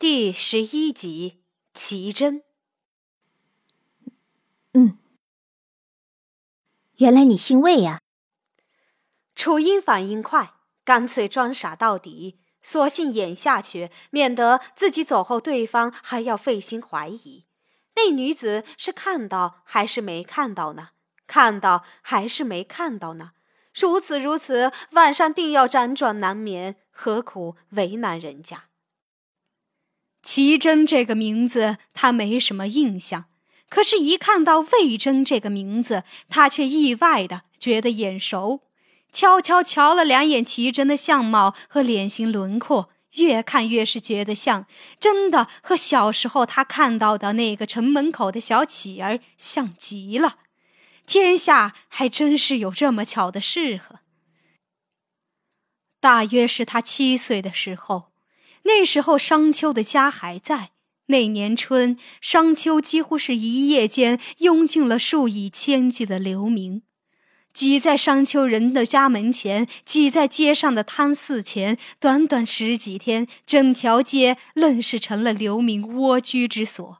第十一集，奇珍。嗯，原来你姓魏呀。楚英反应快，干脆装傻到底，索性演下去，免得自己走后对方还要费心怀疑。那女子是看到还是没看到呢？看到还是没看到呢？如此如此，晚上定要辗转难眠，何苦为难人家？齐真这个名字他没什么印象，可是，一看到魏征这个名字，他却意外的觉得眼熟。悄悄瞧了两眼齐真的相貌和脸型轮廓，越看越是觉得像，真的和小时候他看到的那个城门口的小乞儿像极了。天下还真是有这么巧的事呵。大约是他七岁的时候，那时候商丘的家还在。那年春，商丘几乎是一夜间拥进了数以千计的流民。挤在商丘人的家门前，挤在街上的摊肆前，短短十几天，整条街愣是成了流民蜗居之所。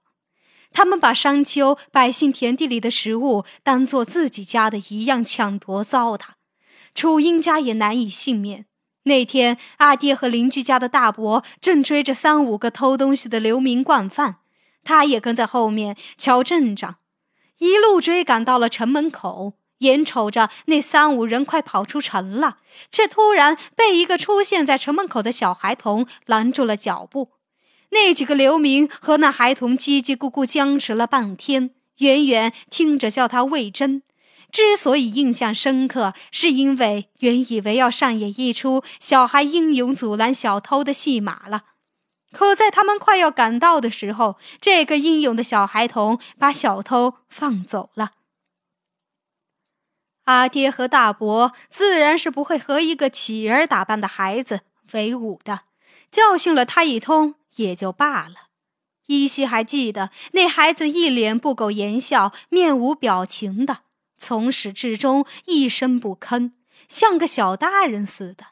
他们把商丘百姓田地里的食物当做自己家的一样抢夺糟蹋，楚英家也难以幸免。那天，阿爹和邻居家的大伯正追着三五个偷东西的流民惯犯，他也跟在后面瞧阵仗，一路追赶到了城门口。眼瞅着那三五人快跑出城了，却突然被一个出现在城门口的小孩童拦住了脚步。那几个流民和那孩童叽叽咕咕僵持了半天，远远听着叫他魏征。之所以印象深刻，是因为原以为要上演一出小孩英勇阻拦小偷的戏码了，可在他们快要赶到的时候，这个英勇的小孩童把小偷放走了。阿爹和大伯自然是不会和一个乞儿打扮的孩子为伍的，教训了他一通也就罢了。依稀还记得那孩子一脸不苟言笑、面无表情的，从始至终一声不吭，像个小大人似的。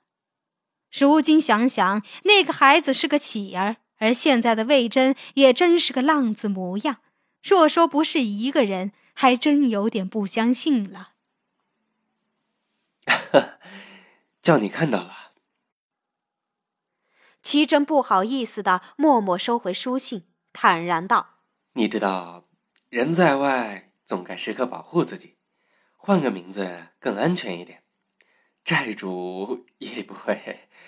如今想想，那个孩子是个乞儿，而现在的魏征也真是个浪子模样。若说不是一个人，还真有点不相信了。叫你看到了。齐真不好意思的默默收回书信，坦然道：“你知道，人在外总该时刻保护自己，换个名字更安全一点，债主也不会。”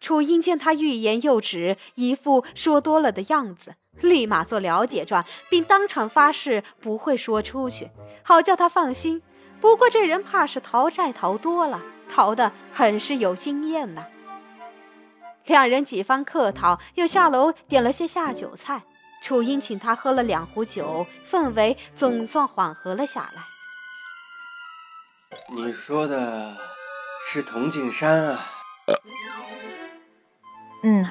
楚英见他欲言又止，一副说多了的样子，立马做了解状，并当场发誓不会说出去，好叫他放心。不过这人怕是逃债逃多了，逃得很是有经验呐。两人几番客套，又下楼点了些下酒菜。楚英请他喝了两壶酒，氛围总算缓和了下来。你说的是铜镜山啊？嗯。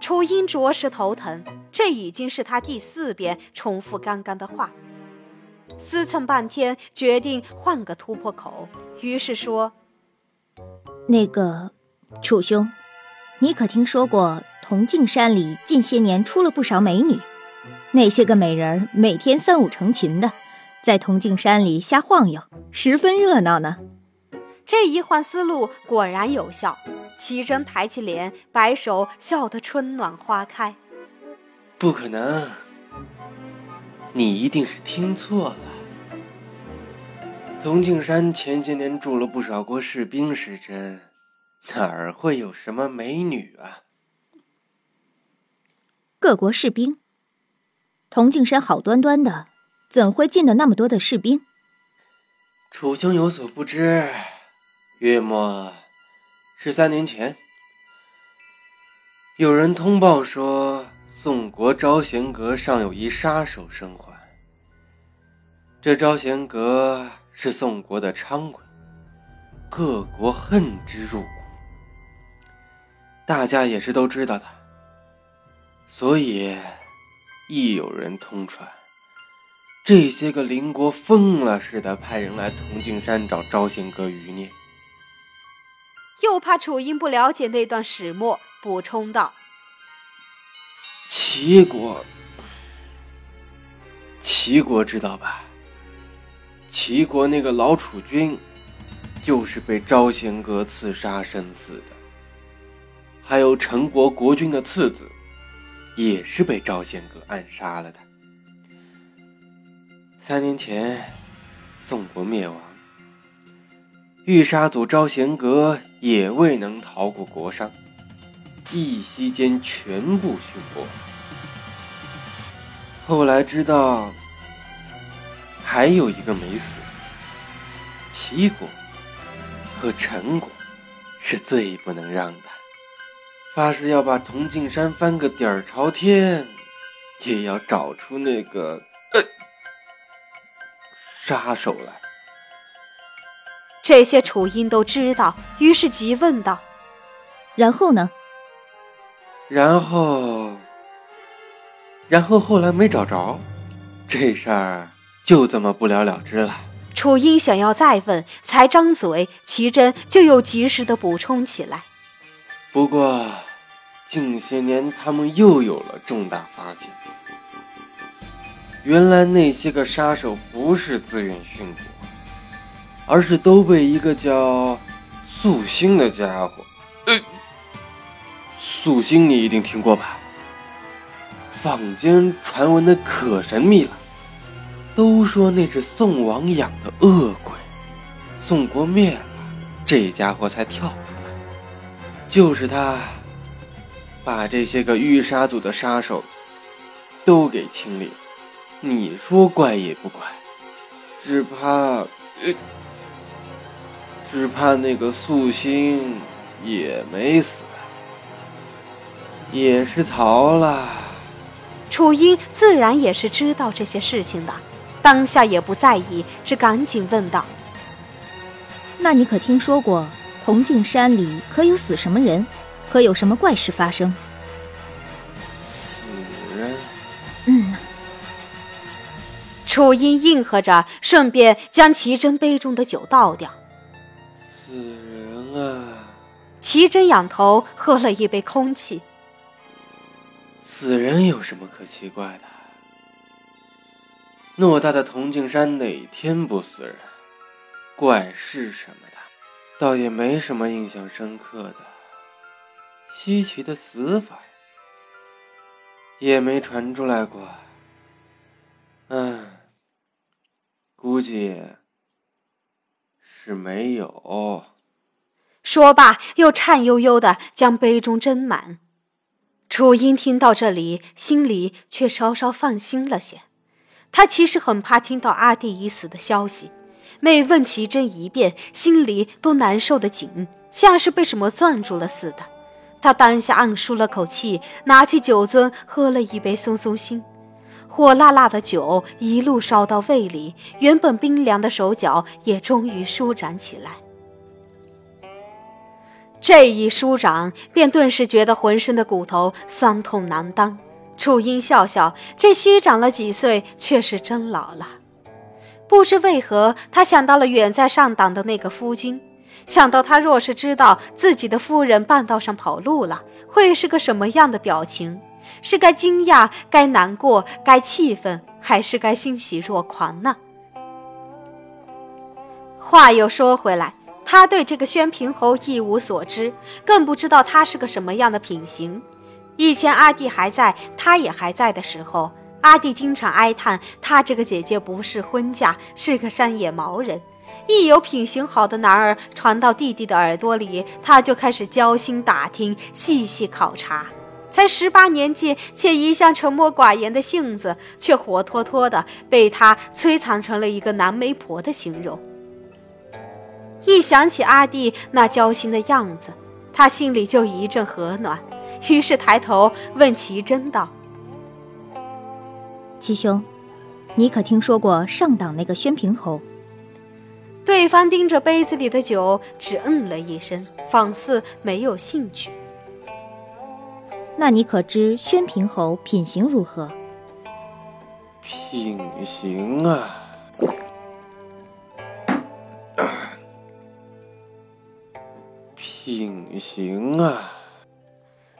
楚英着实头疼，这已经是他第四遍重复刚刚的话。思忖半天，决定换个突破口，于是说：“那个，楚兄，你可听说过铜镜山里近些年出了不少美女？那些个美人儿每天三五成群的，在铜镜山里瞎晃悠，十分热闹呢。”这一换思路果然有效，齐真抬起脸，摆手，笑得春暖花开。不可能，你一定是听错了。铜镜山前些年住了不少国士兵，是真，哪儿会有什么美女啊？各国士兵，铜镜山好端端的，怎会进了那么多的士兵？楚兄有所不知，月末十三年前，有人通报说，宋国招贤阁上有一杀手生还。这招贤阁。是宋国的猖鬼，各国恨之入骨，大家也是都知道的。所以，一有人通传，这些个邻国疯了似的派人来铜镜山找招贤阁余孽。又怕楚英不了解那段始末，补充道：“齐国，齐国知道吧？齐国那个老楚军，就是被招贤阁刺杀身死的。还有陈国国君的次子，也是被招贤阁暗杀了的。三年前，宋国灭亡。”御杀祖招贤阁也未能逃过国殇，一夕间全部殉国。后来知道，还有一个没死，齐国和陈国是最不能让的，发誓要把铜镜山翻个底儿朝天，也要找出那个呃杀手来。这些楚音都知道，于是急问道：“然后呢？”“然后，然后后来没找着，这事儿就这么不了了之了。”楚音想要再问，才张嘴，奇珍就又及时的补充起来：“不过，近些年他们又有了重大发现，原来那些个杀手不是自愿殉国。”而是都被一个叫素心的家伙，呃，素心你一定听过吧？坊间传闻的可神秘了，都说那是宋王养的恶鬼，宋国灭了，这家伙才跳就是他，把这些个御杀组的杀手都给清理。你说怪也不怪，只怕，呃。只怕那个素心也没死，也是逃了。楚英自然也是知道这些事情的，当下也不在意，只赶紧问道：“那你可听说过铜镜山里可有死什么人？可有什么怪事发生？”死人。嗯。楚音应和着，顺便将奇珍杯中的酒倒掉。死人啊！奇珍仰头喝了一杯空气。死人有什么可奇怪的？偌大的铜镜山哪天不死人？怪事什么的，倒也没什么印象深刻的。稀奇的死法也没传出来过。嗯，估计。是没有。说罢，又颤悠悠的将杯中斟满。楚英听到这里，心里却稍稍放心了些。他其实很怕听到阿弟已死的消息，每问其真一遍，心里都难受的紧，像是被什么攥住了似的。他当下暗舒了口气，拿起酒樽喝了一杯，松松心。火辣辣的酒一路烧到胃里，原本冰凉的手脚也终于舒展起来。这一舒展，便顿时觉得浑身的骨头酸痛难当。楚英笑笑，这虚长了几岁，却是真老了。不知为何，他想到了远在上党的那个夫君，想到他若是知道自己的夫人半道上跑路了，会是个什么样的表情。是该惊讶、该难过、该气愤，还是该欣喜若狂呢？话又说回来，他对这个宣平侯一无所知，更不知道他是个什么样的品行。以前阿弟还在，他也还在的时候，阿弟经常哀叹他这个姐姐不是婚嫁，是个山野毛人。一有品行好的男儿传到弟弟的耳朵里，他就开始交心打听，细细考察。才十八年纪，且一向沉默寡言的性子，却活脱脱的被他摧残成了一个南媒婆的形容。一想起阿弟那交心的样子，他心里就一阵和暖，于是抬头问齐真道：“齐兄，你可听说过上党那个宣平侯？”对方盯着杯子里的酒，只嗯了一声，仿似没有兴趣。那你可知宣平侯品行如何？品行啊，品行啊！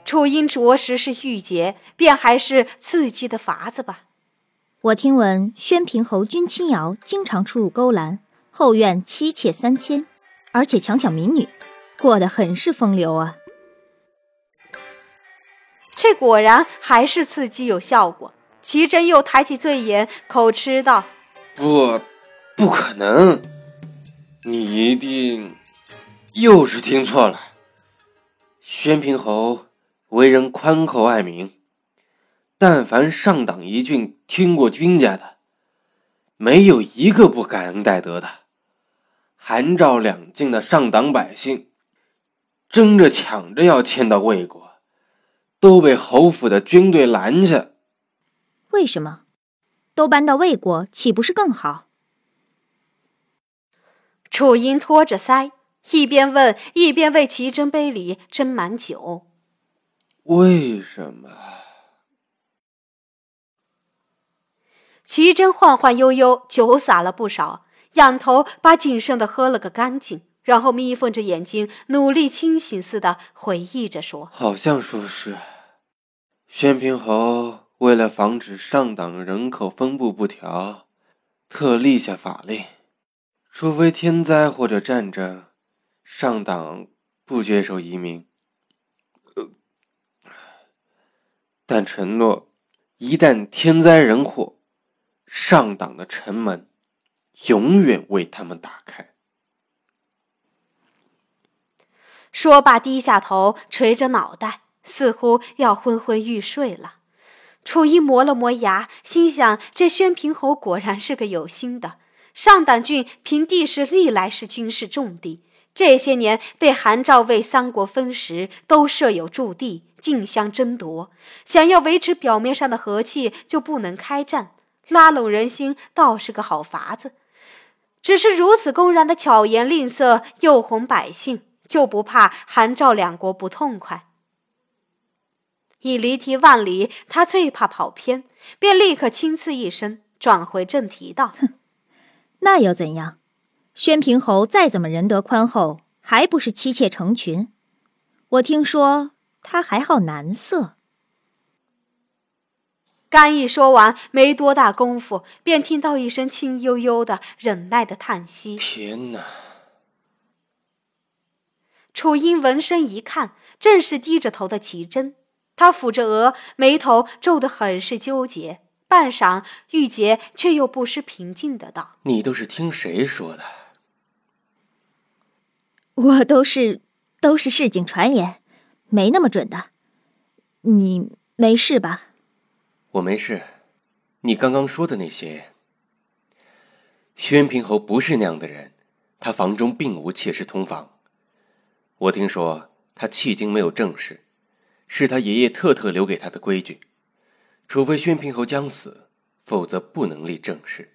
楚音着实是郁结，便还是刺激的法子吧。我听闻宣平侯君清瑶经常出入勾栏，后院妻妾三千，而且强抢民女，过得很是风流啊。这果然还是刺激有效果。齐真又抬起醉眼，口吃道：“不，不可能！你一定又是听错了。宣平侯为人宽厚爱民，但凡上党一郡听过君家的，没有一个不感恩戴德的。韩赵两晋的上党百姓，争着抢着要迁到魏国。”都被侯府的军队拦下。为什么？都搬到魏国，岂不是更好？楚音托着腮，一边问，一边为齐斟杯里斟满酒。为什么？齐真晃晃悠悠，酒洒了不少，仰头把仅剩的喝了个干净，然后眯缝着眼睛，努力清醒似的回忆着说：“好像说是。”宣平侯为了防止上党人口分布不调，特立下法令，除非天灾或者战争，上党不接受移民。但承诺，一旦天灾人祸，上党的城门永远为他们打开。说罢，低下头，垂着脑袋。似乎要昏昏欲睡了，楚一磨了磨牙，心想：这宣平侯果然是个有心的。上党郡凭地势历来是军事重地，这些年被韩赵魏三国分食，都设有驻地，竞相争夺。想要维持表面上的和气，就不能开战，拉拢人心倒是个好法子。只是如此公然的巧言令色，诱哄百姓，就不怕韩赵两国不痛快？已离题万里，他最怕跑偏，便立刻轻刺一声，转回正题道：“哼，那又怎样？宣平侯再怎么仁德宽厚，还不是妻妾成群？我听说他还好男色。”刚一说完，没多大功夫，便听到一声轻悠悠的、忍耐的叹息。天哪！楚音闻声一看，正是低着头的齐真。他抚着额，眉头皱得很是纠结。半晌，玉洁却又不失平静的道：“你都是听谁说的？”“我都是，都是市井传言，没那么准的。你没事吧？”“我没事。你刚刚说的那些，宣平侯不是那样的人，他房中并无妾室通房。我听说他迄今没有正室。”是他爷爷特特留给他的规矩，除非宣平侯将死，否则不能立正室。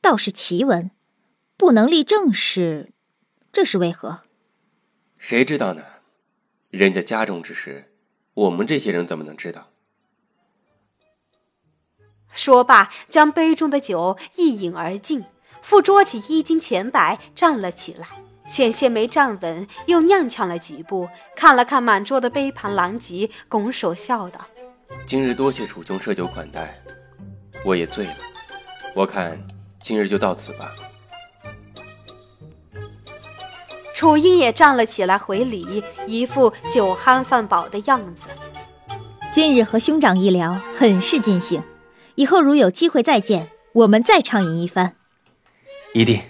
倒是奇闻，不能立正室，这是为何？谁知道呢？人家家中之事，我们这些人怎么能知道？说罢，将杯中的酒一饮而尽，复捉起衣襟前摆，站了起来。险些没站稳，又踉跄了几步，看了看满桌的杯盘狼藉，拱手笑道：“今日多谢楚兄设酒款待，我也醉了。我看今日就到此吧。”楚英也站了起来回礼，一副酒酣饭饱的样子。今日和兄长一聊，很是尽兴。以后如有机会再见，我们再畅饮一番。一定。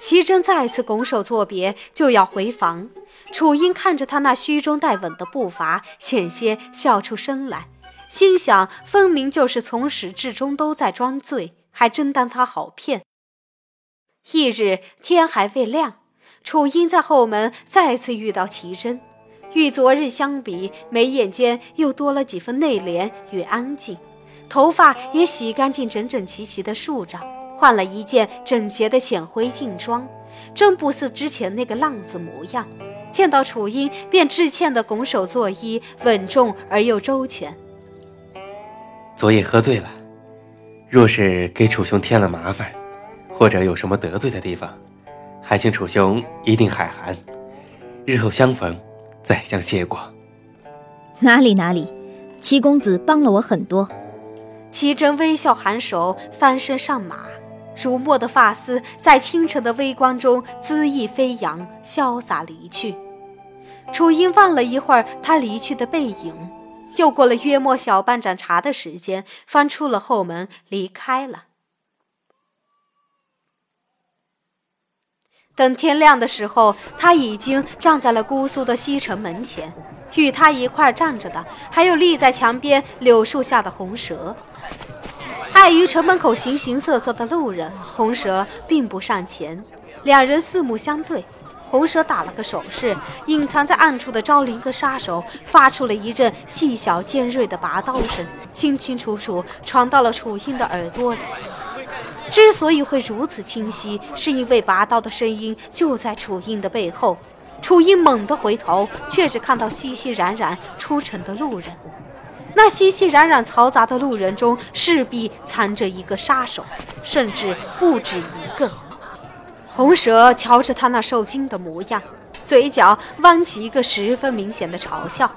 齐真再次拱手作别，就要回房。楚英看着他那虚中带稳的步伐，险些笑出声来，心想：分明就是从始至终都在装醉，还真当他好骗。翌日天还未亮，楚英在后门再次遇到齐真，与昨日相比，眉眼间又多了几分内敛与安静，头发也洗干净，整整齐齐的竖着。换了一件整洁的浅灰劲装，真不似之前那个浪子模样。见到楚英，便致歉的拱手作揖，稳重而又周全。昨夜喝醉了，若是给楚兄添了麻烦，或者有什么得罪的地方，还请楚兄一定海涵，日后相逢再相谢过。哪里哪里，齐公子帮了我很多。齐真微笑颔首，翻身上马，如墨的发丝在清晨的微光中恣意飞扬，潇洒离去。楚英望了一会儿他离去的背影，又过了约莫小半盏茶的时间，翻出了后门离开了。等天亮的时候，他已经站在了姑苏的西城门前，与他一块站着的还有立在墙边柳树下的红蛇。碍于城门口形形色色的路人，红蛇并不上前。两人四目相对，红蛇打了个手势，隐藏在暗处的昭灵阁杀手发出了一阵细小尖锐的拔刀声，清清楚楚传到了楚英的耳朵里。之所以会如此清晰，是因为拔刀的声音就在楚英的背后。楚英猛地回头，却只看到熙熙攘攘出城的路人。那熙熙攘攘嘈杂的路人中，势必藏着一个杀手，甚至不止一个。红蛇瞧着他那受惊的模样，嘴角弯起一个十分明显的嘲笑，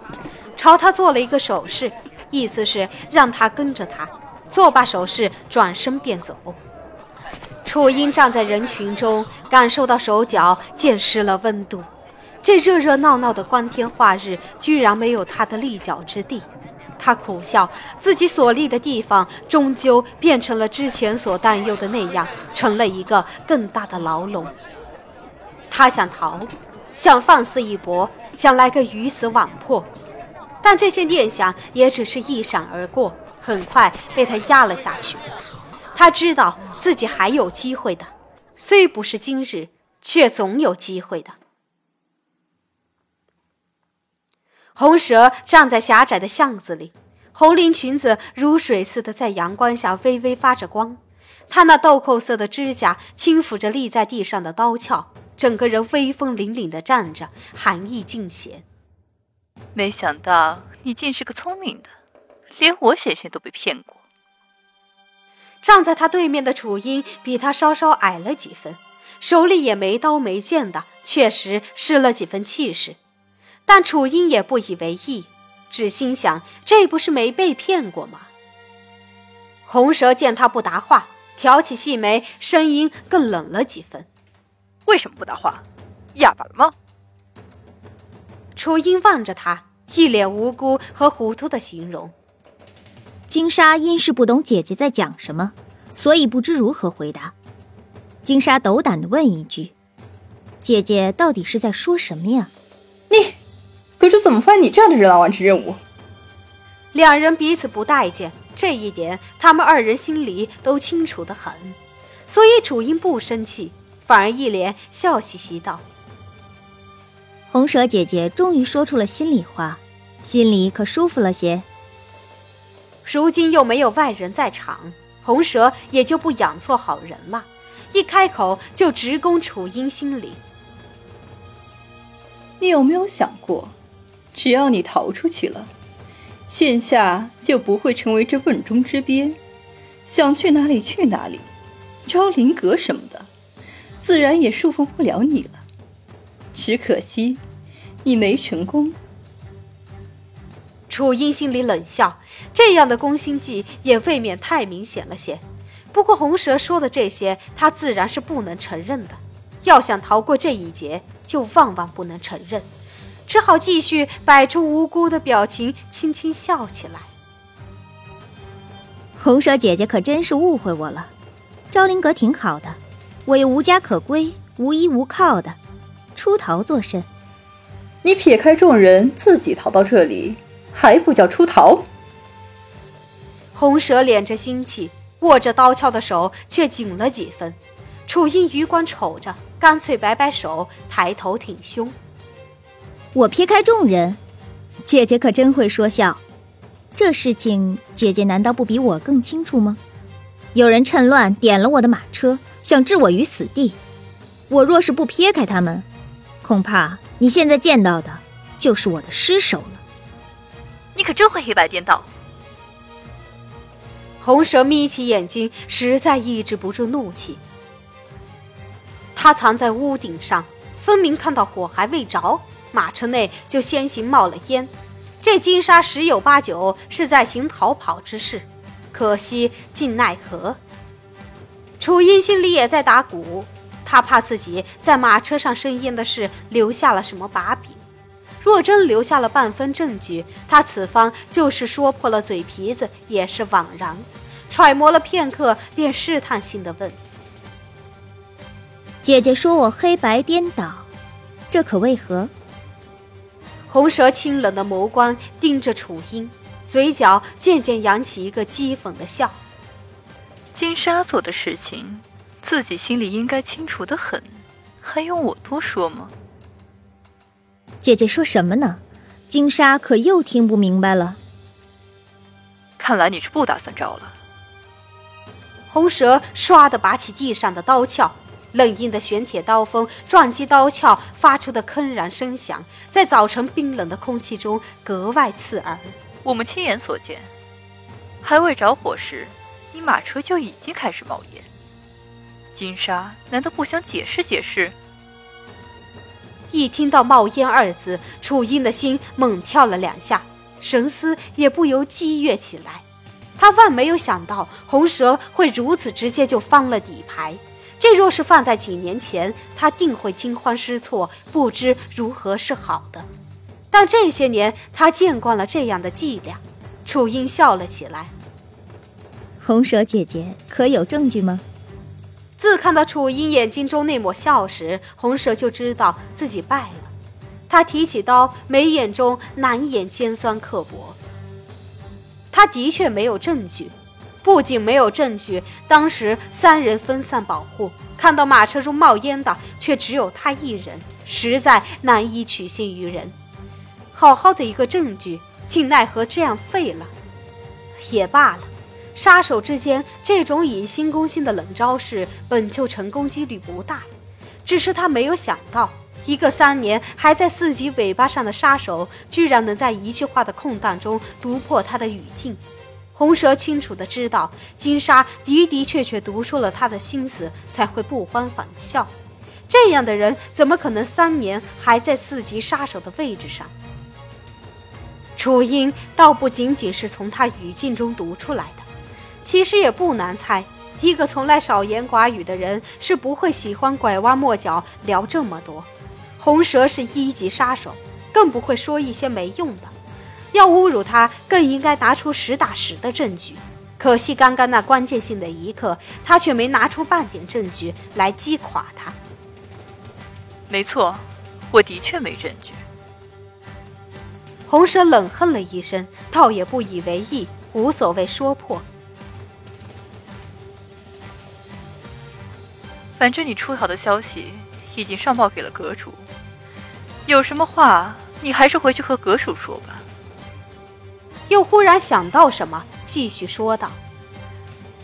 朝他做了一个手势，意思是让他跟着他。做罢手势，转身便走。楚英站在人群中，感受到手脚渐失了温度。这热热闹闹的光天化日，居然没有他的立脚之地。他苦笑，自己所立的地方，终究变成了之前所担忧的那样，成了一个更大的牢笼。他想逃，想放肆一搏，想来个鱼死网破，但这些念想也只是一闪而过，很快被他压了下去。他知道自己还有机会的，虽不是今日，却总有机会的。红蛇站在狭窄的巷子里，红绫裙子如水似的在阳光下微微发着光。她那豆蔻色的指甲轻抚着立在地上的刀鞘，整个人威风凛凛的站着，寒意尽显。没想到你竟是个聪明的，连我险些都被骗过。站在他对面的楚英比他稍稍矮了几分，手里也没刀没剑的，确实失了几分气势。但楚英也不以为意，只心想：这不是没被骗过吗？红蛇见他不答话，挑起细眉，声音更冷了几分：“为什么不答话？哑巴了吗？”楚英望着他，一脸无辜和糊涂的形容。金沙因是不懂姐姐在讲什么，所以不知如何回答。金沙斗胆的问一句：“姐姐到底是在说什么呀？”你，可是怎么派你这样的人来完成任务？两人彼此不待见，这一点他们二人心里都清楚的很，所以楚英不生气，反而一脸笑嘻嘻道：“红蛇姐姐终于说出了心里话，心里可舒服了些。”如今又没有外人在场，红蛇也就不养错好人了。一开口就直攻楚英心里。你有没有想过，只要你逃出去了，线下就不会成为这瓮中之鳖，想去哪里去哪里，昭灵阁什么的，自然也束缚不了你了。只可惜，你没成功。楚英心里冷笑。这样的攻心计也未免太明显了些。不过红蛇说的这些，他自然是不能承认的。要想逃过这一劫，就万万不能承认，只好继续摆出无辜的表情，轻轻笑起来。红蛇姐姐可真是误会我了。昭灵阁挺好的，我也无家可归，无依无靠的，出逃作甚？你撇开众人，自己逃到这里，还不叫出逃？红蛇敛着心气，握着刀鞘的手却紧了几分。楚音余光瞅着，干脆摆摆手，抬头挺胸。我撇开众人，姐姐可真会说笑。这事情，姐姐难道不比我更清楚吗？有人趁乱点了我的马车，想置我于死地。我若是不撇开他们，恐怕你现在见到的，就是我的尸首了。你可真会黑白颠倒。红蛇眯起眼睛，实在抑制不住怒气。他藏在屋顶上，分明看到火还未着，马车内就先行冒了烟。这金沙十有八九是在行逃跑之事，可惜竟奈何。楚音心里也在打鼓，他怕自己在马车上生烟的事留下了什么把柄。若真留下了半分证据，他此方就是说破了嘴皮子也是枉然。揣摩了片刻，便试探性的问：“姐姐说我黑白颠倒，这可为何？”红蛇清冷的眸光盯着楚英，嘴角渐渐扬起一个讥讽的笑。金沙做的事情，自己心里应该清楚的很，还用我多说吗？姐姐说什么呢？金沙可又听不明白了。看来你是不打算招了。红蛇唰的拔起地上的刀鞘，冷硬的玄铁刀锋撞击刀鞘发出的铿然声响，在早晨冰冷的空气中格外刺耳。我们亲眼所见，还未着火时。你马车就已经开始冒烟，金沙难道不想解释解释？一听到“冒烟”二字，楚英的心猛跳了两下，神思也不由激越起来。他万没有想到红蛇会如此直接就翻了底牌，这若是放在几年前，他定会惊慌失措，不知如何是好的。但这些年他见惯了这样的伎俩，楚英笑了起来。红蛇姐姐，可有证据吗？自看到楚英眼睛中那抹笑时，红蛇就知道自己败了。他提起刀，眉眼中难掩尖酸刻薄。他的确没有证据，不仅没有证据，当时三人分散保护，看到马车中冒烟的却只有他一人，实在难以取信于人。好好的一个证据，竟奈何这样废了，也罢了。杀手之间这种以心攻心的冷招式，本就成功几率不大。只是他没有想到，一个三年还在四级尾巴上的杀手，居然能在一句话的空档中读破他的语境。红蛇清楚的知道，金沙的的确确读出了他的心思，才会不欢反笑。这样的人，怎么可能三年还在四级杀手的位置上？楚音倒不仅仅是从他语境中读出来的。其实也不难猜，一个从来少言寡语的人是不会喜欢拐弯抹角聊这么多。红蛇是一级杀手，更不会说一些没用的。要侮辱他，更应该拿出实打实的证据。可惜刚刚那关键性的一刻，他却没拿出半点证据来击垮他。没错，我的确没证据。红蛇冷哼了一声，倒也不以为意，无所谓说破。反正你出逃的消息已经上报给了阁主，有什么话你还是回去和阁主说吧。又忽然想到什么，继续说道：“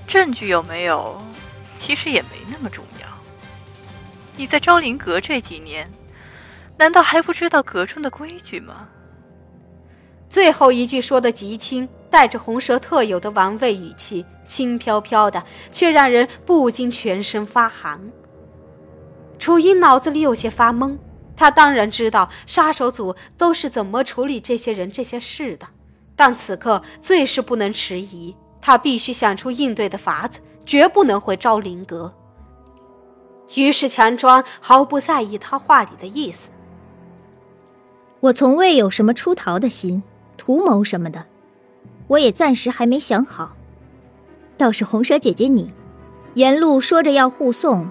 证据有没有，其实也没那么重要。你在昭陵阁这几年，难道还不知道阁中的规矩吗？”最后一句说的极轻，带着红蛇特有的玩味语气。轻飘飘的，却让人不禁全身发寒。楚音脑子里有些发懵，他当然知道杀手组都是怎么处理这些人这些事的，但此刻最是不能迟疑，他必须想出应对的法子，绝不能回昭陵阁。于是强装毫不在意他话里的意思：“我从未有什么出逃的心，图谋什么的，我也暂时还没想好。”倒是红蛇姐姐你，沿路说着要护送，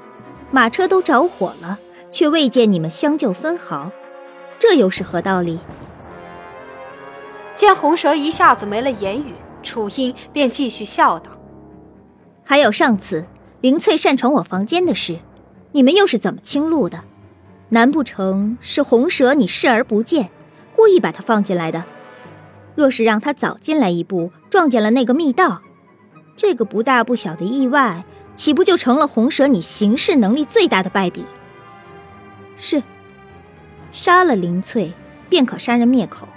马车都着火了，却未见你们相救分毫，这又是何道理？见红蛇一下子没了言语，楚英便继续笑道：“还有上次林翠擅闯我房间的事，你们又是怎么清路的？难不成是红蛇你视而不见，故意把他放进来的？若是让他早进来一步，撞见了那个密道。”这个不大不小的意外，岂不就成了红蛇你行事能力最大的败笔？是，杀了林翠，便可杀人灭口。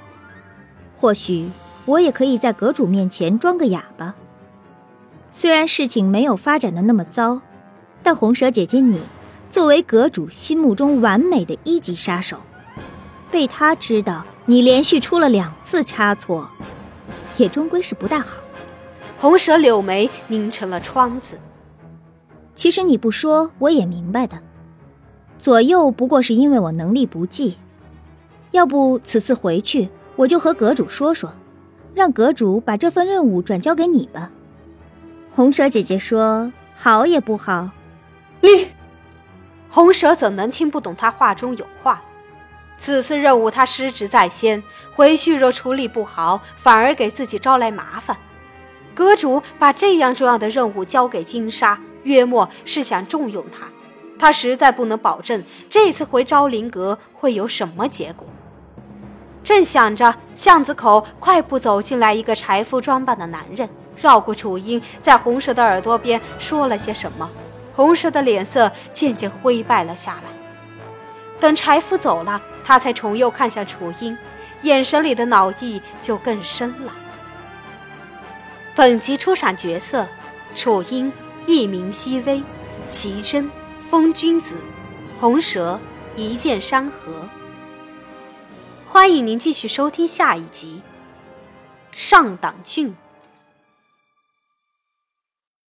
或许我也可以在阁主面前装个哑巴。虽然事情没有发展的那么糟，但红蛇姐姐你，作为阁主心目中完美的一级杀手，被他知道你连续出了两次差错，也终归是不大好。红蛇柳眉拧成了窗子。其实你不说我也明白的，左右不过是因为我能力不济。要不此次回去，我就和阁主说说，让阁主把这份任务转交给你吧。红蛇姐姐说：“好也不好。”你，红蛇怎能听不懂他话中有话？此次任务他失职在先，回去若处理不好，反而给自己招来麻烦。阁主把这样重要的任务交给金沙，约莫是想重用他。他实在不能保证这次回昭陵阁会有什么结果。正想着，巷子口快步走进来一个柴夫装扮的男人，绕过楚英，在红蛇的耳朵边说了些什么。红蛇的脸色渐渐灰败了下来。等柴夫走了，他才重又看向楚英，眼神里的恼意就更深了。本集出场角色：楚英，艺名西微，奇珍，风君子，红蛇，一剑山河。欢迎您继续收听下一集《上党郡》。